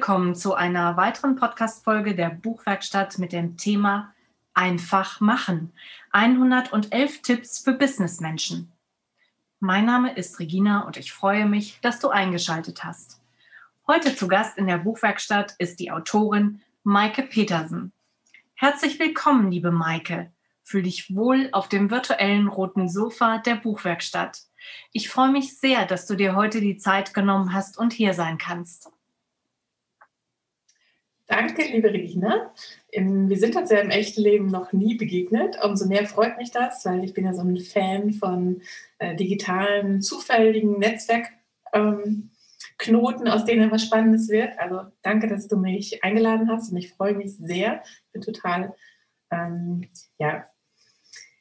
Willkommen zu einer weiteren Podcast-Folge der Buchwerkstatt mit dem Thema Einfach machen. 111 Tipps für Businessmenschen. Mein Name ist Regina und ich freue mich, dass du eingeschaltet hast. Heute zu Gast in der Buchwerkstatt ist die Autorin Maike Petersen. Herzlich willkommen, liebe Maike. Fühl dich wohl auf dem virtuellen roten Sofa der Buchwerkstatt. Ich freue mich sehr, dass du dir heute die Zeit genommen hast und hier sein kannst. Danke, liebe Regina. Wir sind uns ja im echten Leben noch nie begegnet. Umso mehr freut mich das, weil ich bin ja so ein Fan von äh, digitalen, zufälligen Netzwerkknoten, ähm, aus denen was Spannendes wird. Also danke, dass du mich eingeladen hast und ich freue mich sehr. Ich bin total, ähm, ja,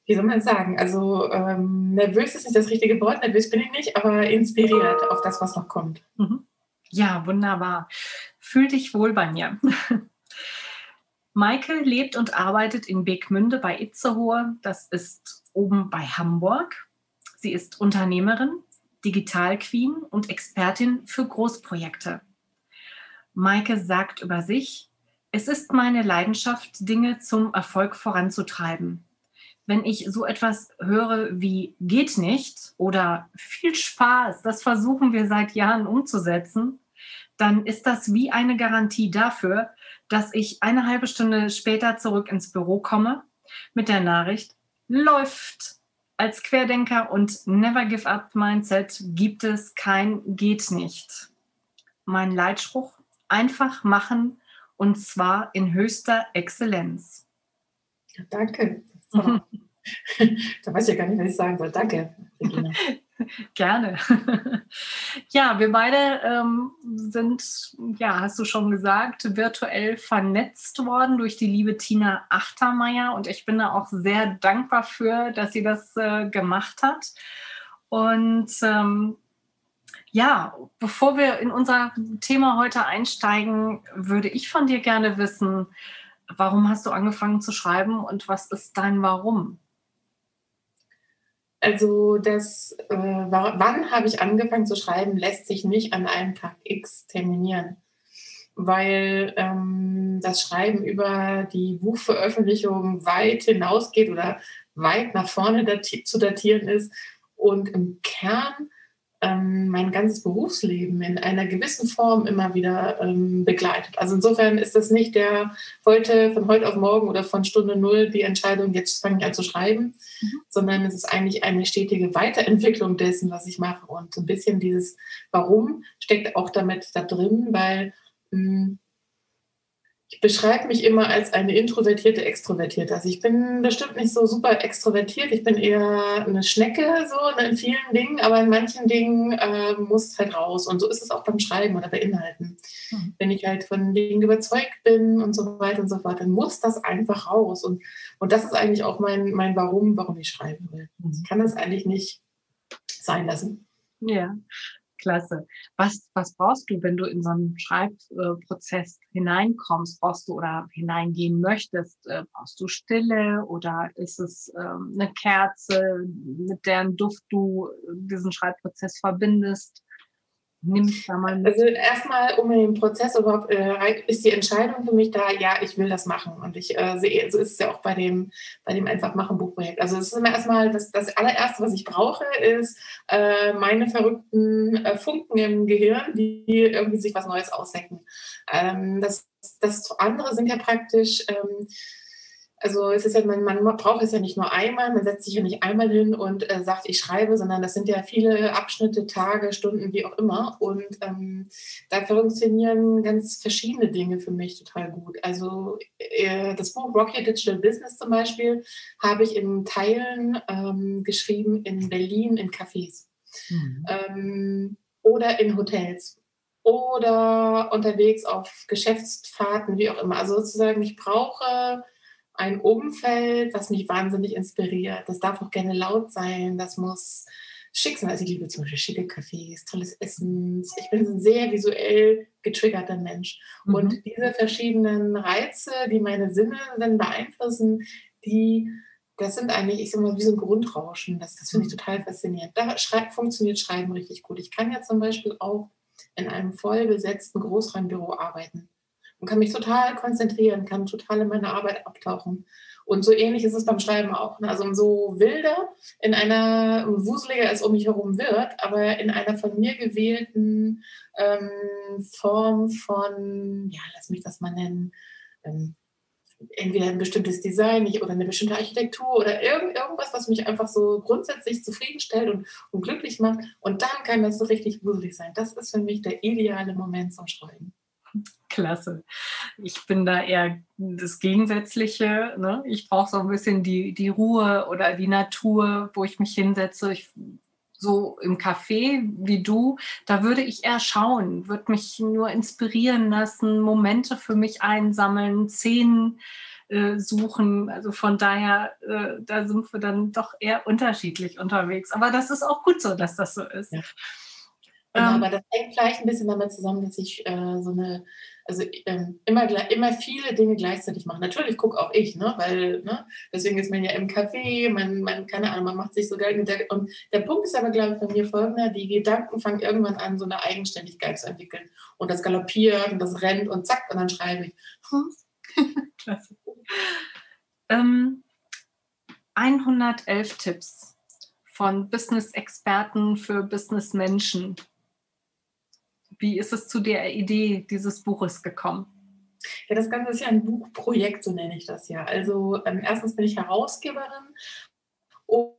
wie soll man sagen? Also ähm, nervös ist nicht das richtige Wort, nervös bin ich nicht, aber inspiriert auf das, was noch kommt. Mhm. Ja, wunderbar. Fühl dich wohl bei mir. Maike lebt und arbeitet in Beekmünde bei Itzehoe. Das ist oben bei Hamburg. Sie ist Unternehmerin, Digital-Queen und Expertin für Großprojekte. Maike sagt über sich, es ist meine Leidenschaft, Dinge zum Erfolg voranzutreiben. Wenn ich so etwas höre wie geht nicht oder viel Spaß, das versuchen wir seit Jahren umzusetzen, dann ist das wie eine Garantie dafür, dass ich eine halbe Stunde später zurück ins Büro komme mit der Nachricht, läuft. Als Querdenker und Never Give Up Mindset gibt es kein geht nicht. Mein Leitspruch, einfach machen und zwar in höchster Exzellenz. Ja, danke. da weiß ich ja gar nicht, was ich sagen soll. Danke. Gerne. ja, wir beide ähm, sind, ja, hast du schon gesagt, virtuell vernetzt worden durch die liebe Tina Achtermeier und ich bin da auch sehr dankbar für, dass sie das äh, gemacht hat. Und ähm, ja, bevor wir in unser Thema heute einsteigen, würde ich von dir gerne wissen, warum hast du angefangen zu schreiben und was ist dein Warum? Also das, äh, wann habe ich angefangen zu schreiben, lässt sich nicht an einem Tag X terminieren, weil ähm, das Schreiben über die Buchveröffentlichung weit hinausgeht oder weit nach vorne dati zu datieren ist. Und im Kern ähm, mein ganzes Berufsleben in einer gewissen Form immer wieder ähm, begleitet. Also insofern ist das nicht der heute, von heute auf morgen oder von Stunde null die Entscheidung, jetzt fange ich an zu schreiben, mhm. sondern es ist eigentlich eine stetige Weiterentwicklung dessen, was ich mache. Und so ein bisschen dieses Warum steckt auch damit da drin, weil mh, hm, ich beschreibe mich immer als eine introvertierte Extrovertierte. Also ich bin bestimmt nicht so super extrovertiert. Ich bin eher eine Schnecke so ne, in vielen Dingen, aber in manchen Dingen äh, muss es halt raus. Und so ist es auch beim Schreiben oder bei Inhalten. Mhm. Wenn ich halt von Dingen überzeugt bin und so weiter und so fort, dann muss das einfach raus. Und, und das ist eigentlich auch mein, mein Warum, warum ich schreiben will. Mhm. Ich kann das eigentlich nicht sein lassen. Ja, Klasse. Was, was brauchst du, wenn du in so einen Schreibprozess hineinkommst? Brauchst du oder hineingehen möchtest? Äh, brauchst du Stille oder ist es ähm, eine Kerze, mit deren Duft du diesen Schreibprozess verbindest? Nimm da mal mit. Also erstmal, um den Prozess überhaupt, äh, ist die Entscheidung für mich da, ja, ich will das machen. Und ich äh, sehe, so ist es ja auch bei dem, bei dem Einfach machen Buchprojekt. Also es ist immer erstmal, das, das allererste, was ich brauche, ist äh, meine verrückten äh, Funken im Gehirn, die irgendwie sich was Neues aussenken. Ähm, das, das andere sind ja praktisch ähm, also es ist ja, man, man braucht es ja nicht nur einmal, man setzt sich ja nicht einmal hin und äh, sagt, ich schreibe, sondern das sind ja viele Abschnitte, Tage, Stunden, wie auch immer. Und ähm, da funktionieren ganz verschiedene Dinge für mich total gut. Also äh, das Buch Rocky Digital Business zum Beispiel habe ich in Teilen ähm, geschrieben in Berlin in Cafés mhm. ähm, oder in Hotels oder unterwegs auf Geschäftsfahrten, wie auch immer. Also sozusagen, ich brauche ein Umfeld, was mich wahnsinnig inspiriert. Das darf auch gerne laut sein, das muss schick sein. Also ich liebe zum Beispiel schicke Cafés, tolles Essen. Ich bin ein sehr visuell getriggerter Mensch. Mhm. Und diese verschiedenen Reize, die meine Sinne dann beeinflussen, die, das sind eigentlich, ich sag mal, wie so ein Grundrauschen. Das, das finde ich mhm. total faszinierend. Da schrei funktioniert Schreiben richtig gut. Ich kann ja zum Beispiel auch in einem voll besetzten Großraumbüro arbeiten und kann mich total konzentrieren, kann total in meine Arbeit abtauchen. Und so ähnlich ist es beim Schreiben auch. Ne? Also umso wilder in einer, wuseliger es um mich herum wird, aber in einer von mir gewählten ähm, Form von, ja, lass mich das mal nennen, ähm, entweder ein bestimmtes Design oder eine bestimmte Architektur oder irgend, irgendwas, was mich einfach so grundsätzlich zufriedenstellt und, und glücklich macht. Und dann kann das so richtig wuselig sein. Das ist für mich der ideale Moment zum Schreiben. Klasse. Ich bin da eher das Gegensätzliche. Ne? Ich brauche so ein bisschen die, die Ruhe oder die Natur, wo ich mich hinsetze. Ich, so im Café wie du, da würde ich eher schauen, würde mich nur inspirieren lassen, Momente für mich einsammeln, Szenen äh, suchen. Also von daher, äh, da sind wir dann doch eher unterschiedlich unterwegs. Aber das ist auch gut so, dass das so ist. Ja. Genau, ähm, aber das hängt vielleicht ein bisschen damit zusammen, dass ich äh, so eine, also ähm, immer, immer viele Dinge gleichzeitig mache. Natürlich gucke auch ich, ne, weil, ne, deswegen ist man ja im Café, man, man, keine Ahnung, man macht sich so Gedanken. Und der Punkt ist aber, glaube ich, bei mir folgender, die Gedanken fangen irgendwann an, so eine Eigenständigkeit zu entwickeln. Und das galoppiert und das rennt und zack, und dann schreibe ich. Klasse. Ähm, 111 Tipps von Business-Experten für Business-Menschen. Wie ist es zu der Idee dieses Buches gekommen? Ja, das Ganze ist ja ein Buchprojekt, so nenne ich das ja. Also ähm, erstens bin ich Herausgeberin und,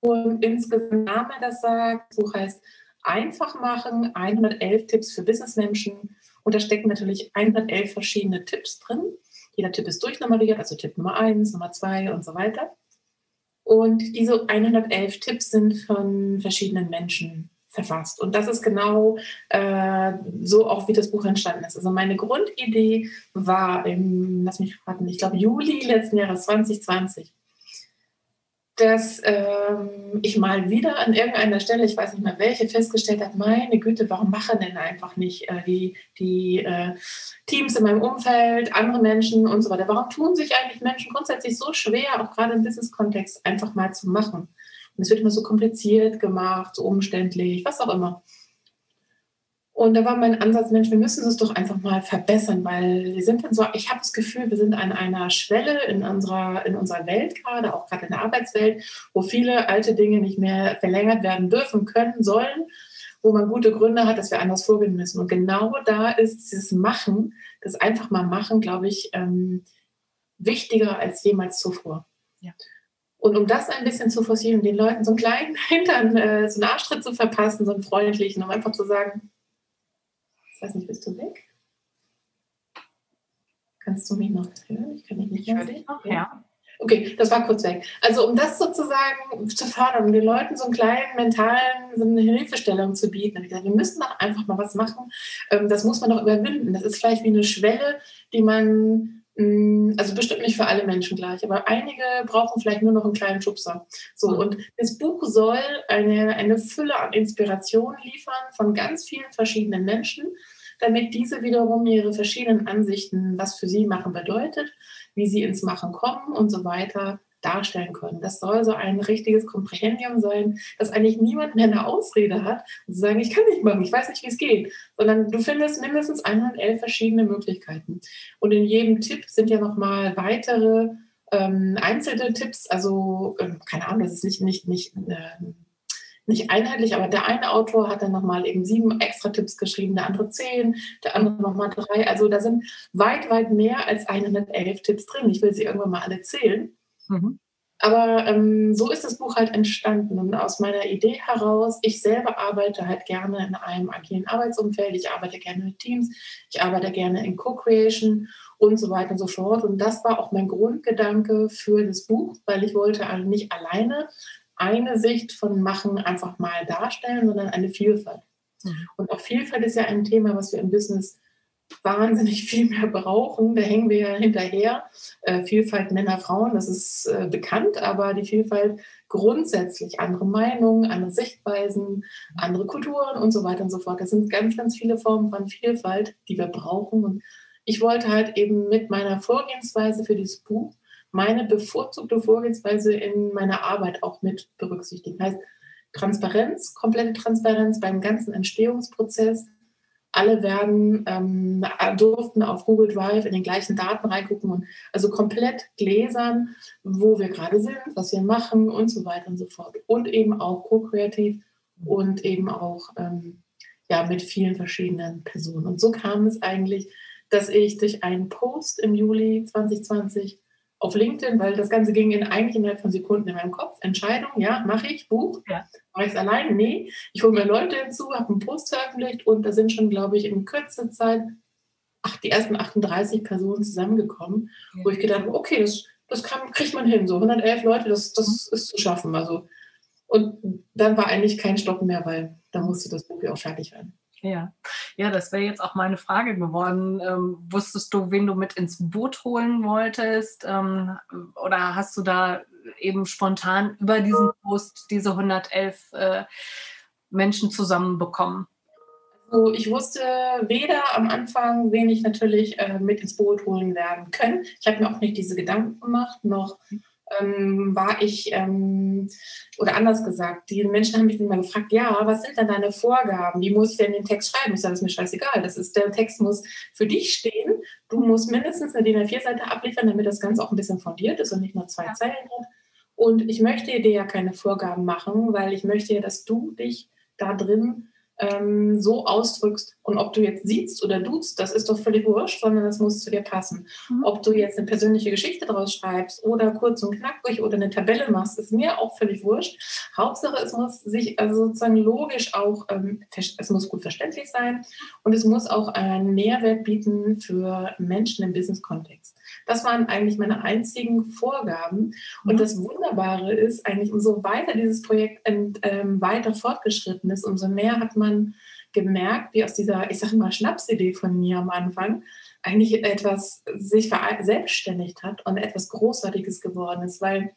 und insgesamt Name das sagt, das Buch heißt Einfach machen, 111 Tipps für Businessmenschen und da stecken natürlich 111 verschiedene Tipps drin. Jeder Tipp ist durchnummeriert, also Tipp Nummer 1, Nummer 2 und so weiter. Und diese 111 Tipps sind von verschiedenen Menschen verfasst. Und das ist genau äh, so auch, wie das Buch entstanden ist. Also meine Grundidee war im, lass mich raten, ich glaube Juli letzten Jahres 2020 dass ähm, ich mal wieder an irgendeiner Stelle, ich weiß nicht mehr welche, festgestellt habe, meine Güte, warum machen denn einfach nicht äh, die, die äh, Teams in meinem Umfeld, andere Menschen und so weiter? Warum tun sich eigentlich Menschen grundsätzlich so schwer, auch gerade im Business-Kontext, einfach mal zu machen? Und es wird immer so kompliziert gemacht, so umständlich, was auch immer. Und da war mein Ansatz, Mensch, wir müssen es doch einfach mal verbessern, weil wir sind dann so, ich habe das Gefühl, wir sind an einer Schwelle in unserer, in unserer Welt gerade, auch gerade in der Arbeitswelt, wo viele alte Dinge nicht mehr verlängert werden dürfen, können, sollen, wo man gute Gründe hat, dass wir anders vorgehen müssen. Und genau da ist dieses Machen, das einfach mal machen, glaube ich, ähm, wichtiger als jemals zuvor. Ja. Und um das ein bisschen zu forcieren, den Leuten so einen kleinen Hintern, äh, so einen Arschtritt zu verpassen, so einen freundlichen, um einfach zu sagen, ich weiß nicht, bist du weg? Kannst du mich noch hören? Ich kann dich nicht mehr sehen. Noch, ja. Okay, das war kurz weg. Also um das sozusagen zu fördern, um den Leuten so einen kleinen mentalen, so eine Hilfestellung zu bieten. Ich gesagt, wir müssen doch einfach mal was machen. Ähm, das muss man doch überwinden. Das ist vielleicht wie eine Schwelle, die man also bestimmt nicht für alle Menschen gleich, aber einige brauchen vielleicht nur noch einen kleinen Schubser. So, und das Buch soll eine, eine Fülle an Inspiration liefern von ganz vielen verschiedenen Menschen, damit diese wiederum ihre verschiedenen Ansichten, was für sie machen bedeutet, wie sie ins Machen kommen und so weiter, darstellen können. Das soll so ein richtiges Kompendium sein, dass eigentlich niemand mehr eine Ausrede hat zu sagen, ich kann nicht machen, ich weiß nicht, wie es geht, sondern du findest mindestens 111 verschiedene Möglichkeiten. Und in jedem Tipp sind ja nochmal weitere ähm, einzelne Tipps, also ähm, keine Ahnung, das ist nicht, nicht, nicht, äh, nicht einheitlich, aber der eine Autor hat dann nochmal eben sieben extra Tipps geschrieben, der andere zehn, der andere nochmal drei. Also da sind weit, weit mehr als 111 Tipps drin. Ich will sie irgendwann mal alle zählen. Mhm. Aber ähm, so ist das Buch halt entstanden und aus meiner Idee heraus, ich selber arbeite halt gerne in einem agilen Arbeitsumfeld, ich arbeite gerne mit Teams, ich arbeite gerne in Co-Creation und so weiter und so fort. Und das war auch mein Grundgedanke für das Buch, weil ich wollte also nicht alleine eine Sicht von Machen einfach mal darstellen, sondern eine Vielfalt. Mhm. Und auch Vielfalt ist ja ein Thema, was wir im Business wahnsinnig viel mehr brauchen. Da hängen wir ja hinterher. Äh, Vielfalt Männer, Frauen, das ist äh, bekannt, aber die Vielfalt grundsätzlich, andere Meinungen, andere Sichtweisen, andere Kulturen und so weiter und so fort. Das sind ganz, ganz viele Formen von Vielfalt, die wir brauchen. Und ich wollte halt eben mit meiner Vorgehensweise für dieses Buch meine bevorzugte Vorgehensweise in meiner Arbeit auch mit berücksichtigen. Heißt, Transparenz, komplette Transparenz beim ganzen Entstehungsprozess. Alle werden, ähm, durften auf Google Drive in den gleichen Daten reingucken und also komplett gläsern, wo wir gerade sind, was wir machen und so weiter und so fort. Und eben auch co-kreativ und eben auch ähm, ja, mit vielen verschiedenen Personen. Und so kam es eigentlich, dass ich durch einen Post im Juli 2020 auf LinkedIn, weil das Ganze ging in eigentlich innerhalb von Sekunden in meinem Kopf. Entscheidung, ja, mache ich, Buch. Ja. Mache ich es allein? Nee. Ich hole mir Leute hinzu, habe einen Post veröffentlicht und da sind schon, glaube ich, in kürzester Zeit ach, die ersten 38 Personen zusammengekommen, ja. wo ich gedacht habe, okay, das, das kann, kriegt man hin. So 111 Leute, das, das mhm. ist zu schaffen. Also. Und dann war eigentlich kein Stoppen mehr, weil da musste das Buch ja auch fertig werden. Ja, ja, das wäre jetzt auch meine Frage geworden. Ähm, wusstest du, wen du mit ins Boot holen wolltest? Ähm, oder hast du da eben spontan über diesen Post diese 111 äh, Menschen zusammenbekommen? Also ich wusste weder am Anfang, wen ich natürlich äh, mit ins Boot holen werden können. Ich habe mir auch nicht diese Gedanken gemacht, noch ähm, war ich, ähm, oder anders gesagt, die Menschen haben mich immer gefragt, ja, was sind denn deine Vorgaben? Wie muss ich denn den Text schreiben? Ich sage, das ist mir scheißegal. Das ist, der Text muss für dich stehen. Du musst mindestens eine DIN A4-Seite abliefern, damit das Ganze auch ein bisschen fundiert ist und nicht nur zwei ja. Zeilen hat. Und ich möchte dir ja keine Vorgaben machen, weil ich möchte ja, dass du dich da drin ähm, so ausdrückst. Und ob du jetzt siehst oder duzt, das ist doch völlig wurscht, sondern das muss zu dir passen. Mhm. Ob du jetzt eine persönliche Geschichte draus schreibst oder kurz und knackig oder eine Tabelle machst, ist mir auch völlig wurscht. Hauptsache, es muss sich also sozusagen logisch auch, ähm, es muss gut verständlich sein und es muss auch einen Mehrwert bieten für Menschen im Business-Kontext. Das waren eigentlich meine einzigen Vorgaben. Und mhm. das Wunderbare ist eigentlich, umso weiter dieses Projekt ent, ähm, weiter fortgeschritten ist, umso mehr hat man gemerkt, wie aus dieser, ich sage mal, Schnapsidee von mir am Anfang eigentlich etwas sich verselbstständigt hat und etwas Großartiges geworden ist, weil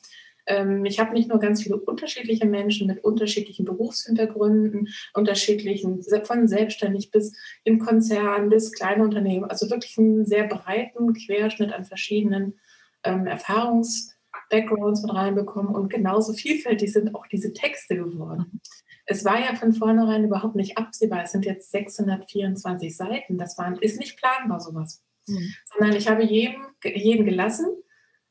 ich habe nicht nur ganz viele unterschiedliche Menschen mit unterschiedlichen Berufshintergründen, unterschiedlichen, von selbstständig bis im Konzern, bis kleine Unternehmen, also wirklich einen sehr breiten Querschnitt an verschiedenen ähm, Erfahrungs-Backgrounds mit reinbekommen und genauso vielfältig sind auch diese Texte geworden. Es war ja von vornherein überhaupt nicht absehbar. Es sind jetzt 624 Seiten. Das war, ist nicht planbar, sowas. Mhm. Sondern ich habe jedem, jeden gelassen,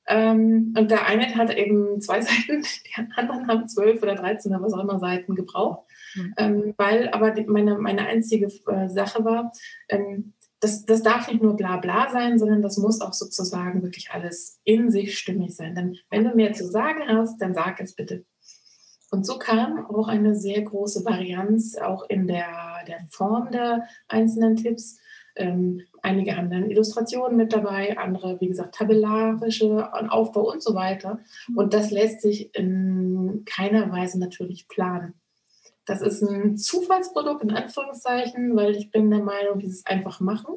ähm, und der eine hat eben zwei Seiten, die anderen haben zwölf oder dreizehn oder was auch immer Seiten gebraucht. Mhm. Ähm, weil aber die, meine, meine einzige äh, Sache war, ähm, das, das darf nicht nur bla bla sein, sondern das muss auch sozusagen wirklich alles in sich stimmig sein. Denn wenn du mehr zu sagen hast, dann sag es bitte. Und so kam auch eine sehr große Varianz auch in der, der Form der einzelnen Tipps. Ähm, einige haben dann Illustrationen mit dabei, andere, wie gesagt, tabellarische Aufbau und so weiter. Und das lässt sich in keiner Weise natürlich planen. Das ist ein Zufallsprodukt in Anführungszeichen, weil ich bin der Meinung, dieses einfach machen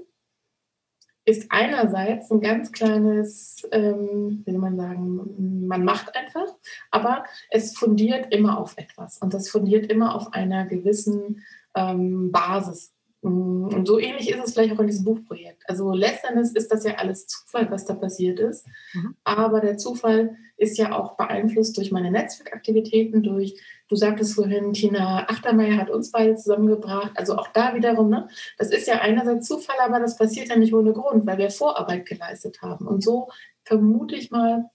ist einerseits ein ganz kleines, ähm, wie soll man sagen, man macht einfach, aber es fundiert immer auf etwas und das fundiert immer auf einer gewissen ähm, Basis. Mm, und so ähnlich ist es vielleicht auch in diesem Buchprojekt. Also letztendlich ist das ja alles Zufall, was da passiert ist. Mhm. Aber der Zufall ist ja auch beeinflusst durch meine Netzwerkaktivitäten, durch, du sagtest vorhin, Tina Achtermeier hat uns beide zusammengebracht. Also auch da wiederum, ne? das ist ja einerseits Zufall, aber das passiert ja nicht ohne Grund, weil wir Vorarbeit geleistet haben. Und so vermute ich mal,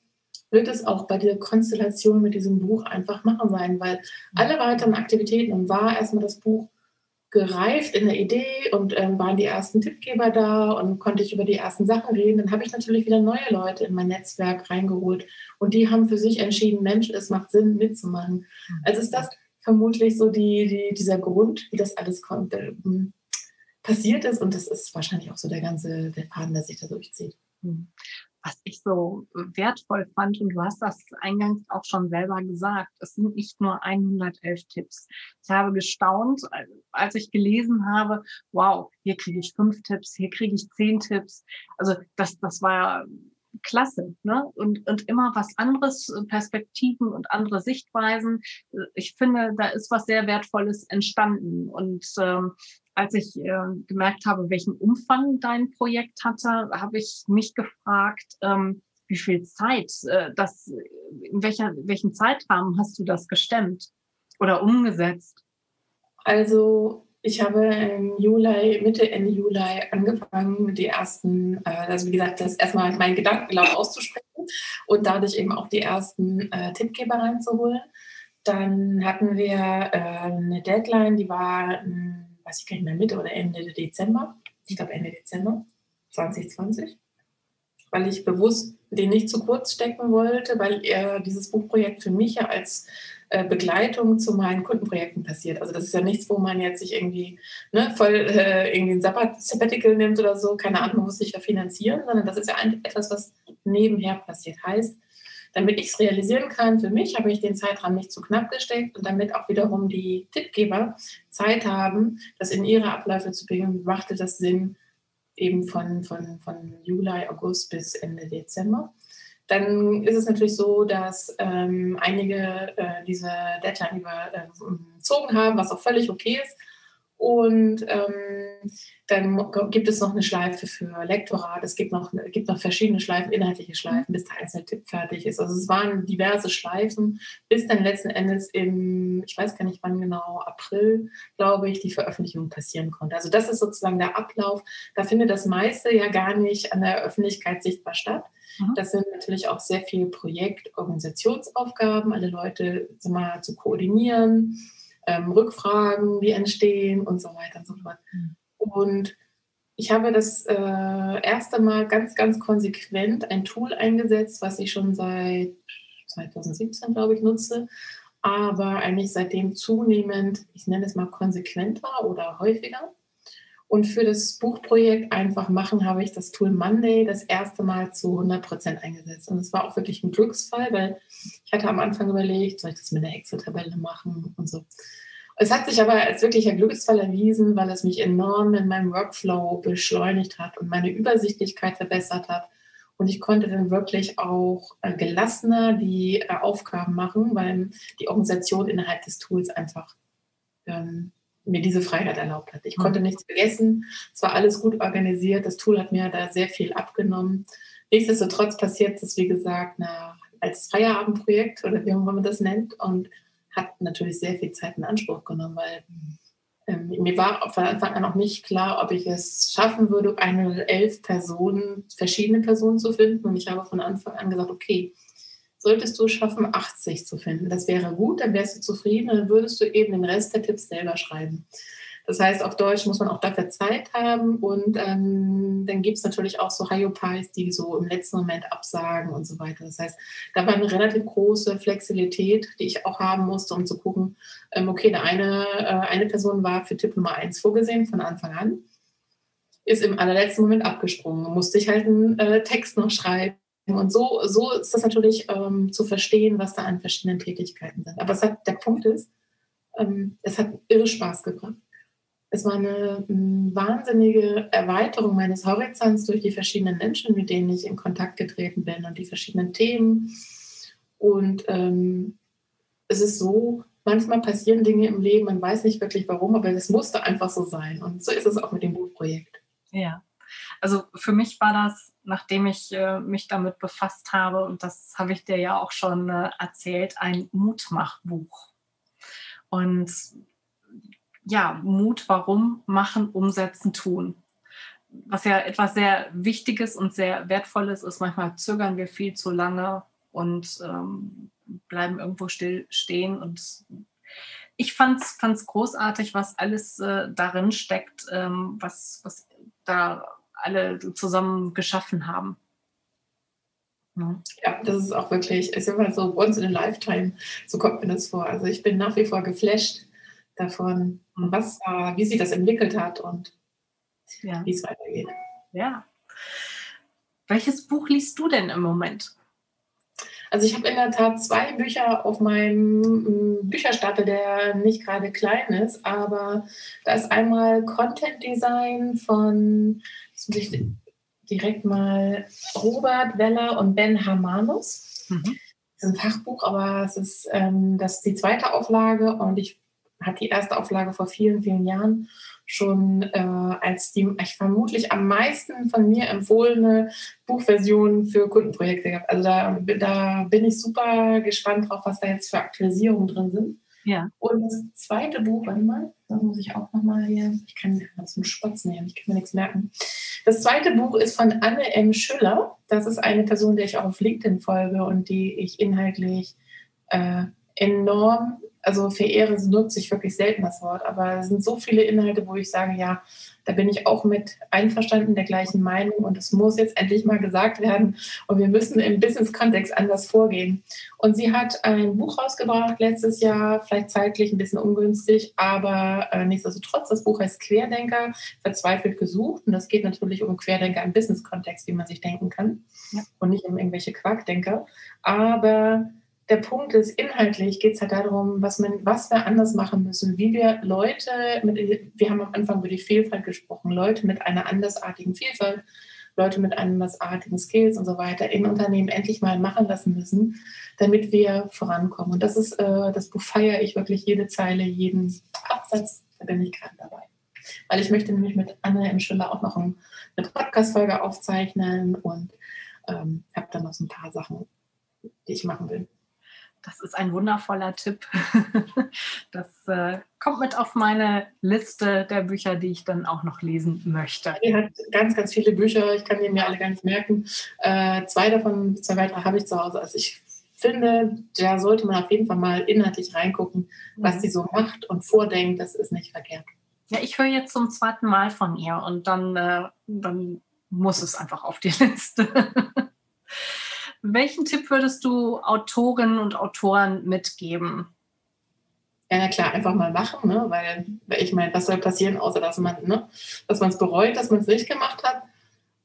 wird es auch bei der Konstellation mit diesem Buch einfach machen sein, weil alle weiteren Aktivitäten und war erstmal das Buch gereift in der Idee und ähm, waren die ersten Tippgeber da und konnte ich über die ersten Sachen reden. Dann habe ich natürlich wieder neue Leute in mein Netzwerk reingeholt und die haben für sich entschieden, Mensch, es macht Sinn mitzumachen. Mhm. Also ist das vermutlich so die, die, dieser Grund, wie das alles kommt, äh, passiert ist und das ist wahrscheinlich auch so der ganze der Faden, der sich da durchzieht. Was ich so wertvoll fand, und du hast das eingangs auch schon selber gesagt, es sind nicht nur 111 Tipps. Ich habe gestaunt, als ich gelesen habe, wow, hier kriege ich fünf Tipps, hier kriege ich zehn Tipps. Also das, das war klasse, ne? Und, und immer was anderes, Perspektiven und andere Sichtweisen. Ich finde, da ist was sehr Wertvolles entstanden. Und ähm, als ich äh, gemerkt habe, welchen Umfang dein Projekt hatte, habe ich mich gefragt, ähm, wie viel Zeit, äh, das, in welcher, welchen Zeitrahmen hast du das gestemmt? oder umgesetzt? Also ich habe im Juli, Mitte, Ende Juli angefangen, die ersten, äh, also wie gesagt, das erstmal meinen Gedanken laut auszusprechen und dadurch eben auch die ersten äh, Tippgeber reinzuholen. Dann hatten wir äh, eine Deadline, die war, hm, weiß ich gar nicht mehr, Mitte oder Ende Dezember. Ich glaube Ende Dezember 2020 weil ich bewusst den nicht zu kurz stecken wollte, weil äh, dieses Buchprojekt für mich ja als äh, Begleitung zu meinen Kundenprojekten passiert. Also das ist ja nichts, wo man jetzt sich irgendwie ne, voll äh, irgendwie ein Sabbatical nimmt oder so, keine Ahnung, muss sich ja finanzieren, sondern das ist ja ein, etwas, was nebenher passiert. Heißt, damit ich es realisieren kann, für mich habe ich den Zeitrahmen nicht zu knapp gesteckt und damit auch wiederum die Tippgeber Zeit haben, das in ihre Abläufe zu bringen, machte das Sinn, eben von, von, von Juli, August bis Ende Dezember. Dann ist es natürlich so, dass ähm, einige äh, diese Deadline überzogen haben, was auch völlig okay ist. Und ähm, dann gibt es noch eine Schleife für Lektorat. Es gibt noch, gibt noch verschiedene Schleifen, inhaltliche Schleifen, bis der einzelne Tipp fertig ist. Also es waren diverse Schleifen, bis dann letzten Endes im, ich weiß gar nicht wann genau, April, glaube ich, die Veröffentlichung passieren konnte. Also das ist sozusagen der Ablauf. Da findet das meiste ja gar nicht an der Öffentlichkeit sichtbar statt. Mhm. Das sind natürlich auch sehr viele Projekt-Organisationsaufgaben, alle Leute mal, zu koordinieren ähm, Rückfragen, die entstehen und so weiter und so fort. Mhm. Und ich habe das äh, erste Mal ganz, ganz konsequent ein Tool eingesetzt, was ich schon seit 2017, glaube ich, nutze, aber eigentlich seitdem zunehmend, ich nenne es mal konsequenter oder häufiger. Und für das Buchprojekt Einfach machen habe ich das Tool Monday das erste Mal zu 100 Prozent eingesetzt. Und es war auch wirklich ein Glücksfall, weil ich hatte am Anfang überlegt, soll ich das mit einer Excel-Tabelle machen und so. Es hat sich aber als wirklicher Glücksfall erwiesen, weil es mich enorm in meinem Workflow beschleunigt hat und meine Übersichtlichkeit verbessert hat. Und ich konnte dann wirklich auch äh, gelassener die äh, Aufgaben machen, weil die Organisation innerhalb des Tools einfach ähm, mir diese Freiheit erlaubt hat. Ich mhm. konnte nichts vergessen. Es war alles gut organisiert. Das Tool hat mir da sehr viel abgenommen. Nichtsdestotrotz passiert es, wie gesagt, nach, als Feierabendprojekt oder wie man das nennt und hat natürlich sehr viel Zeit in Anspruch genommen, weil ähm, mir war von Anfang an auch nicht klar, ob ich es schaffen würde, eine elf Personen, verschiedene Personen zu finden. Und ich habe von Anfang an gesagt, okay, solltest du schaffen, 80 zu finden. Das wäre gut, dann wärst du zufrieden und dann würdest du eben den Rest der Tipps selber schreiben. Das heißt, auf Deutsch muss man auch dafür Zeit haben und ähm, dann gibt es natürlich auch so Hyopies, die so im letzten Moment absagen und so weiter. Das heißt, da war eine relativ große Flexibilität, die ich auch haben musste, um zu gucken, ähm, okay, eine, äh, eine Person war für Tipp Nummer eins vorgesehen von Anfang an, ist im allerletzten Moment abgesprungen, musste ich halt einen äh, Text noch schreiben und so, so ist das natürlich ähm, zu verstehen, was da an verschiedenen Tätigkeiten sind. Aber hat, der Punkt ist, ähm, es hat irre Spaß gebracht. Es war eine m, wahnsinnige Erweiterung meines Horizonts durch die verschiedenen Menschen, mit denen ich in Kontakt getreten bin und die verschiedenen Themen. Und ähm, es ist so, manchmal passieren Dinge im Leben, man weiß nicht wirklich warum, aber es musste einfach so sein. Und so ist es auch mit dem Buchprojekt. Ja. Also für mich war das, nachdem ich äh, mich damit befasst habe, und das habe ich dir ja auch schon äh, erzählt, ein Mutmachbuch. Und ja, Mut, warum, machen, umsetzen, tun. Was ja etwas sehr Wichtiges und sehr Wertvolles ist. Manchmal zögern wir viel zu lange und ähm, bleiben irgendwo still stehen. Und ich fand es großartig, was alles äh, darin steckt, ähm, was, was da alle zusammen geschaffen haben. Ja. das ist auch wirklich, es ist immer so once in a lifetime, so kommt mir das vor. Also ich bin nach wie vor geflasht davon, was, äh, wie sich das entwickelt hat und ja. wie es weitergeht. Ja. Welches Buch liest du denn im Moment? Also ich habe in der Tat zwei Bücher auf meinem mm, Bücherstapel, der nicht gerade klein ist, aber da ist einmal Content Design von, ich direkt mal, Robert Weller und Ben Hamanus. Mhm. Das ist ein Fachbuch, aber es ist, ähm, das ist die zweite Auflage und ich hatte die erste Auflage vor vielen, vielen Jahren schon äh, als die ich vermutlich am meisten von mir empfohlene Buchversion für Kundenprojekte gehabt. Also da, da bin ich super gespannt drauf, was da jetzt für Aktualisierungen drin sind. Ja. Und das zweite Buch, warte mal, da muss ich auch nochmal hier, ich kann das mit Spatz nehmen, ich kann mir nichts merken. Das zweite Buch ist von Anne M. Schüller. Das ist eine Person, der ich auch auf LinkedIn folge und die ich inhaltlich äh, enorm, also verehre, nutze ich wirklich selten das Wort, aber es sind so viele Inhalte, wo ich sage, ja, da bin ich auch mit einverstanden, der gleichen Meinung und es muss jetzt endlich mal gesagt werden und wir müssen im Business-Kontext anders vorgehen. Und sie hat ein Buch rausgebracht letztes Jahr, vielleicht zeitlich ein bisschen ungünstig, aber äh, nichtsdestotrotz, das Buch heißt Querdenker, verzweifelt gesucht und das geht natürlich um Querdenker im Business-Kontext, wie man sich denken kann ja. und nicht um irgendwelche Quarkdenker, aber der Punkt ist, inhaltlich geht es halt darum, was, man, was wir anders machen müssen, wie wir Leute, mit, wir haben am Anfang über die Vielfalt gesprochen, Leute mit einer andersartigen Vielfalt, Leute mit andersartigen Skills und so weiter in Unternehmen endlich mal machen lassen müssen, damit wir vorankommen. Und das ist, äh, das Buch feiere ich wirklich jede Zeile, jeden Absatz, da bin ich gerade dabei. Weil ich möchte nämlich mit Anne im Schiller auch noch ein, eine Podcast-Folge aufzeichnen und ähm, habe dann noch so ein paar Sachen, die ich machen will. Das ist ein wundervoller Tipp. Das äh, kommt mit auf meine Liste der Bücher, die ich dann auch noch lesen möchte. Die hat ganz, ganz viele Bücher. Ich kann die mir alle gar nicht merken. Äh, zwei davon, zwei weitere habe ich zu Hause. Also ich finde, da sollte man auf jeden Fall mal inhaltlich reingucken, was mhm. sie so macht und vordenkt. Das ist nicht verkehrt. Ja, ich höre jetzt zum zweiten Mal von ihr und dann, äh, dann muss es einfach auf die Liste. Welchen Tipp würdest du Autorinnen und Autoren mitgeben? Ja, na klar, einfach mal machen, ne? weil, ich meine, was soll passieren, außer dass man ne? es bereut, dass man es nicht gemacht hat.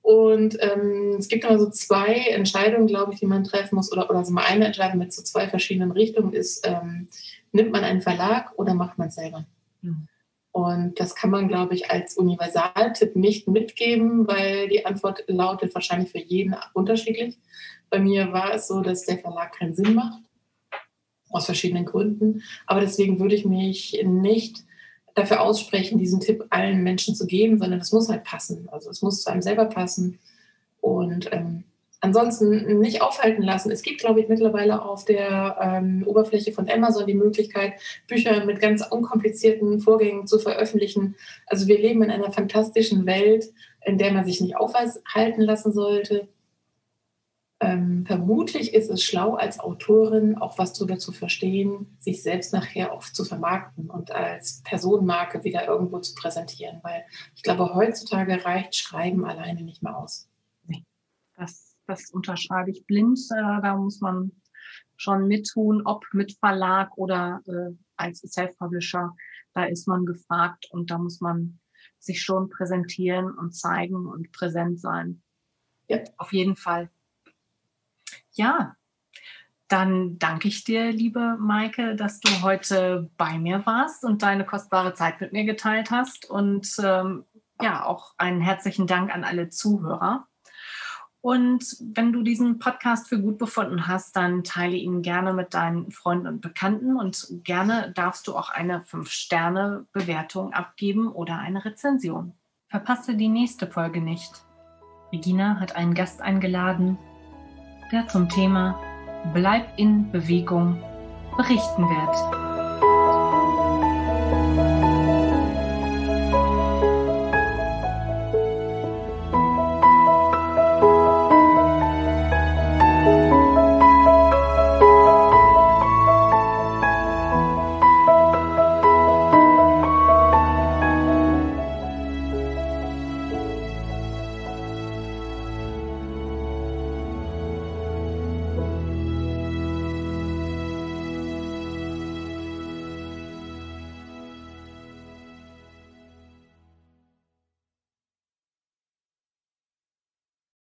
Und ähm, es gibt immer so zwei Entscheidungen, glaube ich, die man treffen muss, oder, oder so mal eine Entscheidung mit so zwei verschiedenen Richtungen ist, ähm, nimmt man einen Verlag oder macht man es selber? Mhm. Und das kann man, glaube ich, als Universaltipp nicht mitgeben, weil die Antwort lautet wahrscheinlich für jeden unterschiedlich. Bei mir war es so, dass der Verlag keinen Sinn macht, aus verschiedenen Gründen. Aber deswegen würde ich mich nicht dafür aussprechen, diesen Tipp allen Menschen zu geben, sondern es muss halt passen. Also es muss zu einem selber passen. Und ähm, ansonsten nicht aufhalten lassen. Es gibt, glaube ich, mittlerweile auf der ähm, Oberfläche von Amazon die Möglichkeit, Bücher mit ganz unkomplizierten Vorgängen zu veröffentlichen. Also wir leben in einer fantastischen Welt, in der man sich nicht aufhalten lassen sollte. Ähm, vermutlich ist es schlau, als Autorin auch was darüber zu verstehen, sich selbst nachher auch zu vermarkten und als Personenmarke wieder irgendwo zu präsentieren, weil ich glaube, heutzutage reicht Schreiben alleine nicht mehr aus. Nee, das das unterschreibe ich blind. Äh, da muss man schon mittun, ob mit Verlag oder äh, als Self-Publisher. Da ist man gefragt und da muss man sich schon präsentieren und zeigen und präsent sein. Ja. Auf jeden Fall. Ja, dann danke ich dir, liebe Maike, dass du heute bei mir warst und deine kostbare Zeit mit mir geteilt hast. Und ähm, ja, auch einen herzlichen Dank an alle Zuhörer. Und wenn du diesen Podcast für gut befunden hast, dann teile ihn gerne mit deinen Freunden und Bekannten und gerne darfst du auch eine 5-Sterne-Bewertung abgeben oder eine Rezension. Verpasse die nächste Folge nicht. Regina hat einen Gast eingeladen, der zum Thema Bleib in Bewegung berichten wird.